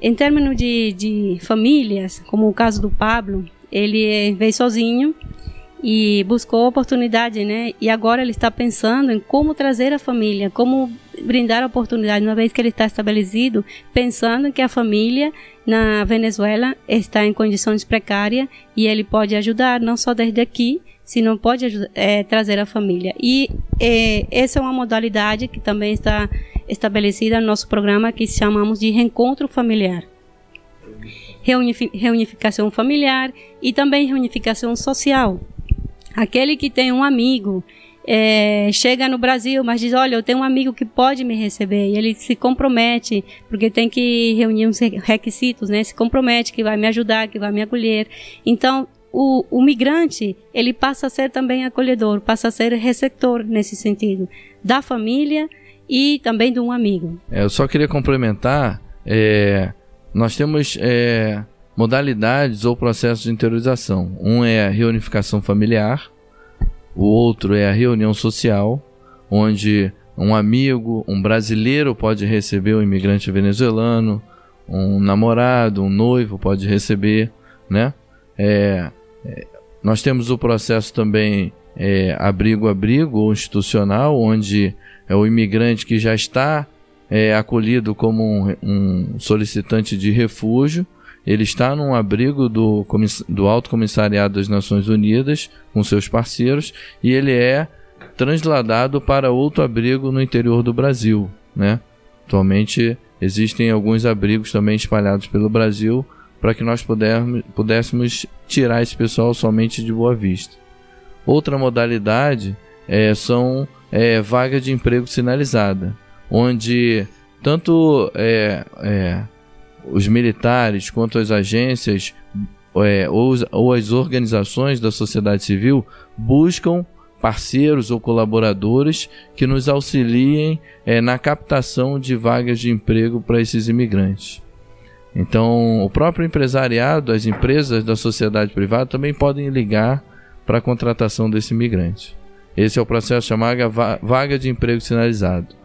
em termos de, de famílias, como o caso do Pablo, ele veio sozinho e buscou oportunidade, né? E agora ele está pensando em como trazer a família, como brindar a oportunidade, uma vez que ele está estabelecido, pensando que a família na Venezuela está em condições precárias e ele pode ajudar, não só desde aqui, se não pode é, trazer a família. E é, essa é uma modalidade que também está estabelecida no nosso programa que chamamos de reencontro familiar. reunificação familiar e também reunificação social. Aquele que tem um amigo é, chega no Brasil, mas diz: Olha, eu tenho um amigo que pode me receber. E ele se compromete, porque tem que reunir uns requisitos, né? Se compromete que vai me ajudar, que vai me acolher. Então, o, o migrante ele passa a ser também acolhedor, passa a ser receptor nesse sentido da família e também de um amigo. É, eu só queria complementar, é, nós temos é, modalidades ou processos de interiorização. Um é a reunificação familiar, o outro é a reunião social, onde um amigo, um brasileiro pode receber um imigrante venezuelano, um namorado, um noivo pode receber, né? É, nós temos o processo também é, abrigo-abrigo ou institucional, onde é o imigrante que já está é, acolhido como um, um, solicitante de refúgio, ele está num abrigo do, do Alto Comissariado das Nações Unidas com seus parceiros e ele é transladado para outro abrigo no interior do Brasil, né? Atualmente existem alguns abrigos também espalhados pelo Brasil para que nós pudermos, pudéssemos tirar esse pessoal somente de Boa Vista. Outra modalidade é, são é, vaga de emprego sinalizada, onde tanto é, é, os militares quanto as agências é, ou, ou as organizações da sociedade civil buscam parceiros ou colaboradores que nos auxiliem é, na captação de vagas de emprego para esses imigrantes. Então, o próprio empresariado, as empresas da sociedade privada também podem ligar para a contratação desse imigrante. Esse é o processo chamado vaga de emprego sinalizado.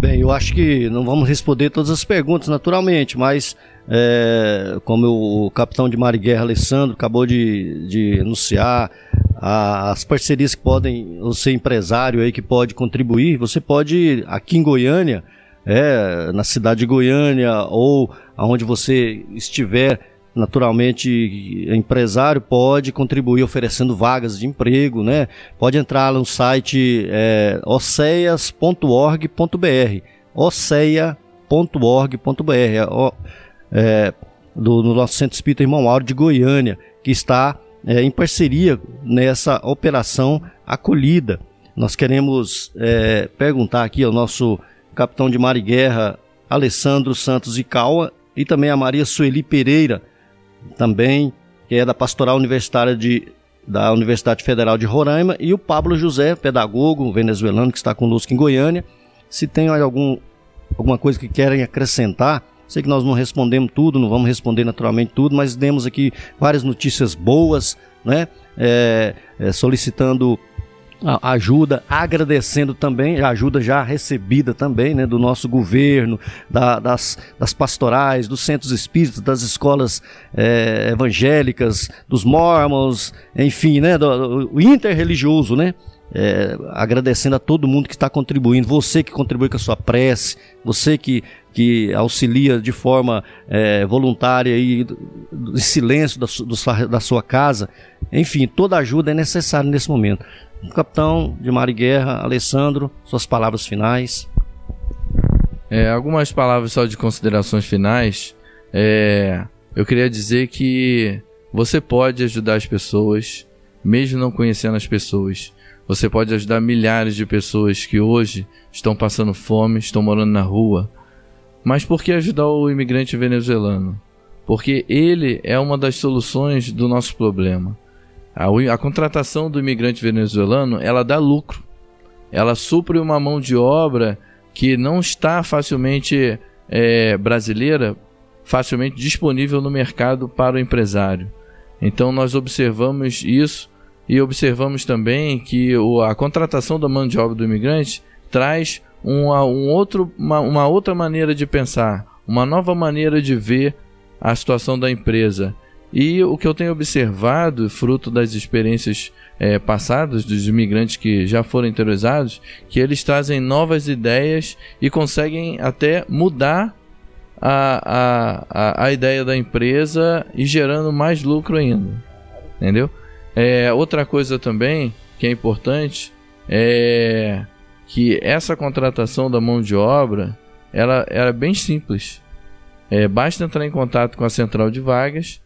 Bem, eu acho que não vamos responder todas as perguntas, naturalmente, mas é, como o capitão de Mar Guerra, Alessandro, acabou de, de anunciar, as parcerias que podem, você empresário aí que pode contribuir, você pode aqui em Goiânia, é, na cidade de Goiânia ou aonde você estiver, naturalmente empresário pode contribuir oferecendo vagas de emprego, né? Pode entrar no site é, oceias.org.br, oceia.org.br, é, é, do, no nosso Centro Espírita Irmão Auro de Goiânia, que está é, em parceria nessa operação acolhida. Nós queremos é, perguntar aqui ao nosso capitão de mar e guerra, Alessandro Santos e Caua, e também a Maria Sueli Pereira, também, que é da Pastoral Universitária de, da Universidade Federal de Roraima, e o Pablo José, pedagogo venezuelano que está conosco em Goiânia. Se tem algum, alguma coisa que querem acrescentar, sei que nós não respondemos tudo, não vamos responder naturalmente tudo, mas demos aqui várias notícias boas, né? É, é, solicitando ajuda, agradecendo também a ajuda já recebida também, né, do nosso governo, da, das, das pastorais, dos centros espíritas, das escolas é, evangélicas, dos mormons, enfim, né, do, do interreligioso, né, é, agradecendo a todo mundo que está contribuindo, você que contribui com a sua prece, você que, que auxilia de forma é, voluntária e em silêncio da, do, da sua casa, enfim, toda ajuda é necessária nesse momento. Capitão de Mar e Guerra, Alessandro, suas palavras finais. É, algumas palavras só de considerações finais. É, eu queria dizer que você pode ajudar as pessoas, mesmo não conhecendo as pessoas. Você pode ajudar milhares de pessoas que hoje estão passando fome, estão morando na rua. Mas por que ajudar o imigrante venezuelano? Porque ele é uma das soluções do nosso problema. A, a contratação do imigrante venezuelano ela dá lucro. Ela supre uma mão de obra que não está facilmente é, brasileira, facilmente disponível no mercado para o empresário. Então nós observamos isso e observamos também que a contratação da mão de obra do imigrante traz uma, um outro, uma, uma outra maneira de pensar, uma nova maneira de ver a situação da empresa e o que eu tenho observado, fruto das experiências é, passadas dos imigrantes que já foram interiorizados, que eles trazem novas ideias e conseguem até mudar a, a, a, ideia da empresa e gerando mais lucro ainda. Entendeu? É, outra coisa também que é importante é que essa contratação da mão de obra ela era bem simples. É, basta entrar em contato com a central de vagas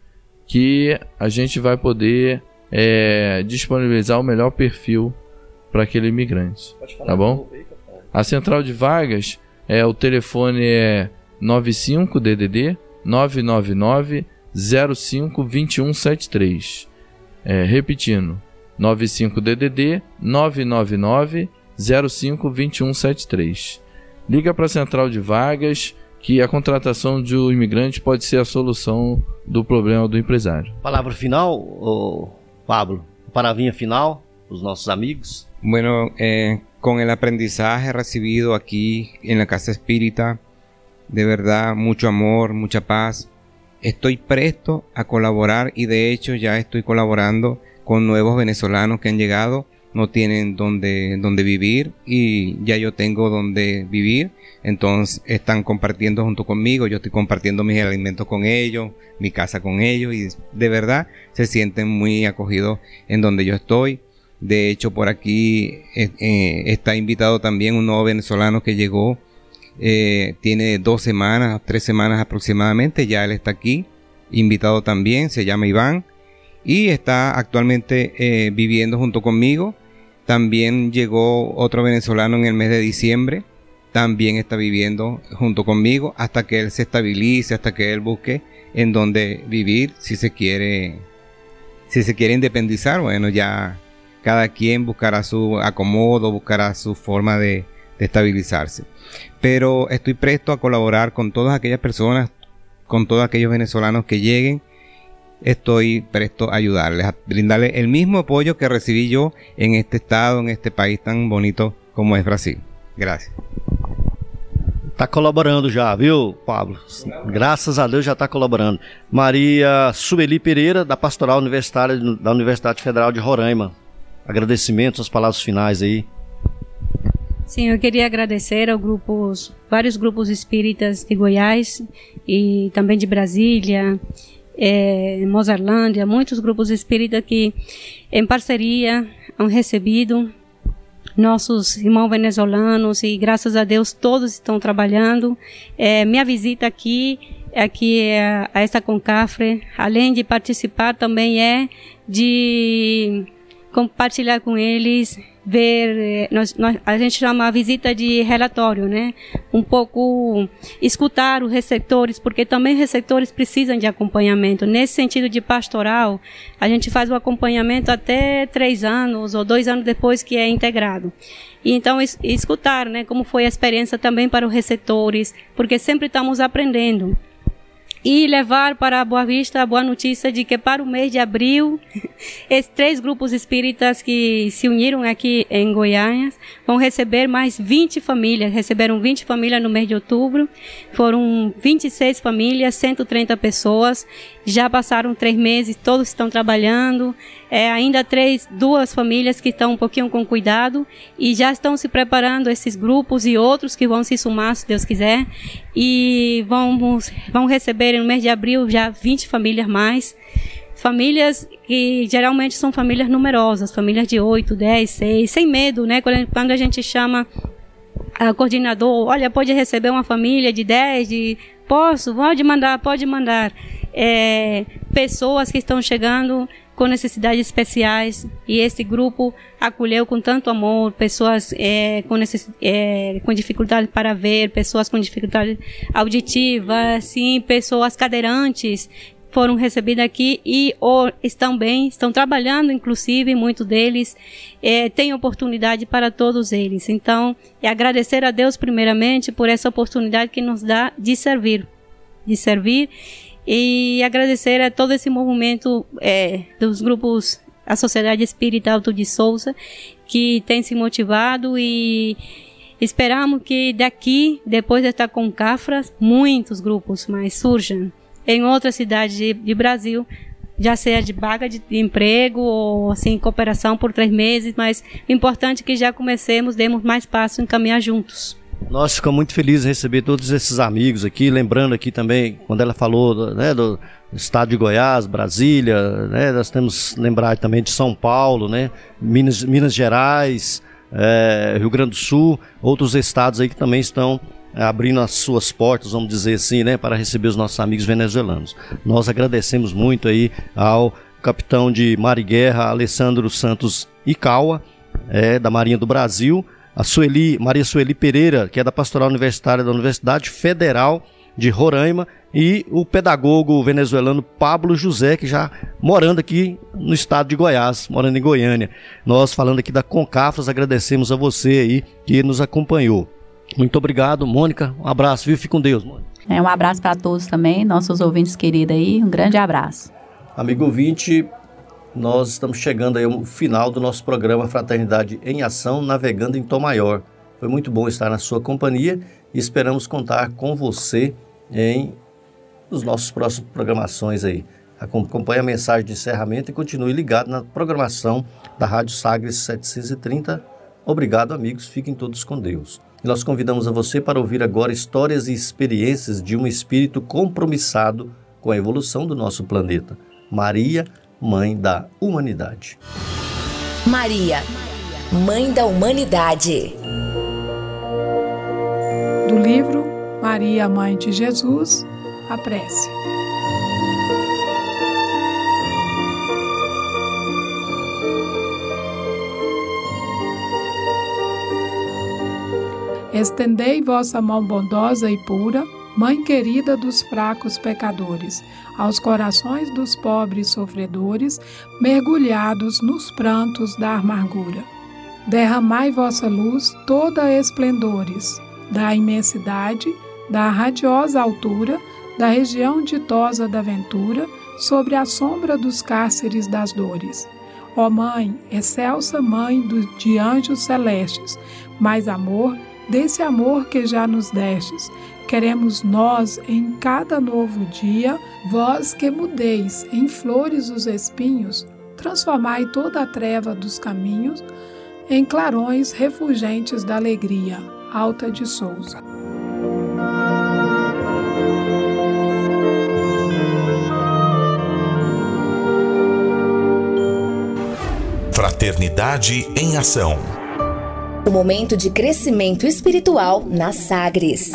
que a gente vai poder é, disponibilizar o melhor perfil para aquele imigrante. Tá bom? A central de vagas é o telefone é 95 DDD 999 05 2173. É, repetindo, 95 DDD 999 05 2173. Liga para a central de vagas que a contratação de um imigrante pode ser a solução do problema do empresário. Palavra final, oh, Pablo. Palavrinha final, os nossos amigos. Bueno, eh, con el aprendizaje recibido aquí en la Casa Espírita, de verdad, mucho amor, mucha paz. Estoy presto a colaborar y de hecho ya estoy colaborando con nuevos venezolanos que han llegado no tienen donde, donde vivir y ya yo tengo donde vivir. Entonces están compartiendo junto conmigo, yo estoy compartiendo mis alimentos con ellos, mi casa con ellos y de verdad se sienten muy acogidos en donde yo estoy. De hecho, por aquí eh, eh, está invitado también un nuevo venezolano que llegó, eh, tiene dos semanas, tres semanas aproximadamente, ya él está aquí, invitado también, se llama Iván, y está actualmente viviendo junto conmigo. También llegó otro venezolano en el mes de diciembre, también está viviendo junto conmigo hasta que él se estabilice, hasta que él busque en dónde vivir, si se quiere, si se quiere independizar, bueno, ya cada quien buscará su acomodo, buscará su forma de, estabilizarse. Pero estoy presto a colaborar con todas aquellas personas, con todos aquellos venezolanos que lleguen. Estoy presto a ayudarles, a brindarles el mismo apoyo que recibí yo en este estado, en este país tan bonito como es Brasil. Gracias. Está colaborando já, viu, Pablo? Graças a Deus já está colaborando. Maria Sueli Pereira, da Pastoral Universitária da Universidade Federal de Roraima. agradecimentos, as palavras finais aí. Sim, eu queria agradecer aos grupos, vários grupos espíritas de Goiás e também de Brasília, é, Mozarlândia, muitos grupos espíritas que, em parceria, han recebido nossos irmãos venezuelanos e graças a Deus todos estão trabalhando. É, minha visita aqui aqui a, a esta Concafre, além de participar, também é de compartilhar com eles, ver, eh, nós, nós, a gente chama a visita de relatório, né? Um pouco escutar os receptores, porque também receptores precisam de acompanhamento. Nesse sentido de pastoral, a gente faz o acompanhamento até três anos ou dois anos depois que é integrado. E então es, escutar, né? Como foi a experiência também para os receptores, porque sempre estamos aprendendo e levar para a Boa Vista a boa notícia de que para o mês de abril, esses três grupos espíritas que se uniram aqui em Goiânia vão receber mais 20 famílias. Receberam 20 famílias no mês de outubro, foram 26 famílias, 130 pessoas. Já passaram três meses, todos estão trabalhando. É, ainda três, duas famílias que estão um pouquinho com cuidado e já estão se preparando esses grupos e outros que vão se sumar, se Deus quiser. E vamos, vão receber no mês de abril já 20 famílias mais. Famílias que geralmente são famílias numerosas, famílias de 8, 10, 6, sem medo, né? Quando a gente chama a coordenador, olha, pode receber uma família de 10, de posso, pode mandar, pode mandar é, pessoas que estão chegando com necessidades especiais e esse grupo acolheu com tanto amor pessoas é, com, necess, é, com dificuldade para ver, pessoas com dificuldade auditiva, sim, pessoas cadeirantes foram recebidas aqui e ou, estão bem, estão trabalhando, inclusive, muitos deles é, têm oportunidade para todos eles. Então, é agradecer a Deus primeiramente por essa oportunidade que nos dá de servir, de servir e agradecer a todo esse movimento é, dos grupos, a Sociedade Espírita Alto de Souza, que tem se motivado e esperamos que daqui, depois de estar com Cafras, muitos grupos mais surjam em outras cidades de, de Brasil, já seja de vaga de emprego ou assim cooperação por três meses, mas importante é que já comecemos, demos mais passos em caminhar juntos. Nós ficamos muito felizes em receber todos esses amigos aqui, lembrando aqui também, quando ela falou né, do estado de Goiás, Brasília, né, nós temos que lembrar também de São Paulo, né, Minas, Minas Gerais, é, Rio Grande do Sul, outros estados aí que também estão é, abrindo as suas portas, vamos dizer assim, né, para receber os nossos amigos venezuelanos. Nós agradecemos muito aí ao capitão de Mar e Guerra, Alessandro Santos Icaua, é, da Marinha do Brasil, a Sueli, Maria Sueli Pereira, que é da Pastoral Universitária da Universidade Federal de Roraima, e o pedagogo venezuelano Pablo José, que já morando aqui no estado de Goiás, morando em Goiânia. Nós falando aqui da Concafras, agradecemos a você aí que nos acompanhou. Muito obrigado, Mônica. Um abraço, viu? Fique com Deus, Mônica. É, um abraço para todos também, nossos ouvintes queridos aí. Um grande abraço. Amigo ouvinte, nós estamos chegando aí ao final do nosso programa Fraternidade em Ação, navegando em Tom Maior. Foi muito bom estar na sua companhia e esperamos contar com você em nos nossos próximos programações aí. Acompanhe a mensagem de encerramento e continue ligado na programação da Rádio Sagres 730. Obrigado, amigos. Fiquem todos com Deus. E nós convidamos a você para ouvir agora histórias e experiências de um espírito compromissado com a evolução do nosso planeta. Maria Mãe da Humanidade. Maria, Mãe da Humanidade. Do livro Maria, Mãe de Jesus, a prece. Estendei vossa mão bondosa e pura, Mãe querida dos fracos pecadores, aos corações dos pobres sofredores, mergulhados nos prantos da amargura. Derramai vossa luz toda esplendores, da imensidade, da radiosa altura, da região ditosa da ventura, sobre a sombra dos cárceres das dores. Ó Mãe, excelsa Mãe de anjos celestes, mais amor, desse amor que já nos destes. Queremos nós, em cada novo dia, vós que mudeis em flores os espinhos, transformai toda a treva dos caminhos em clarões refulgentes da alegria. Alta de Souza. Fraternidade em Ação. O momento de crescimento espiritual na Sagres.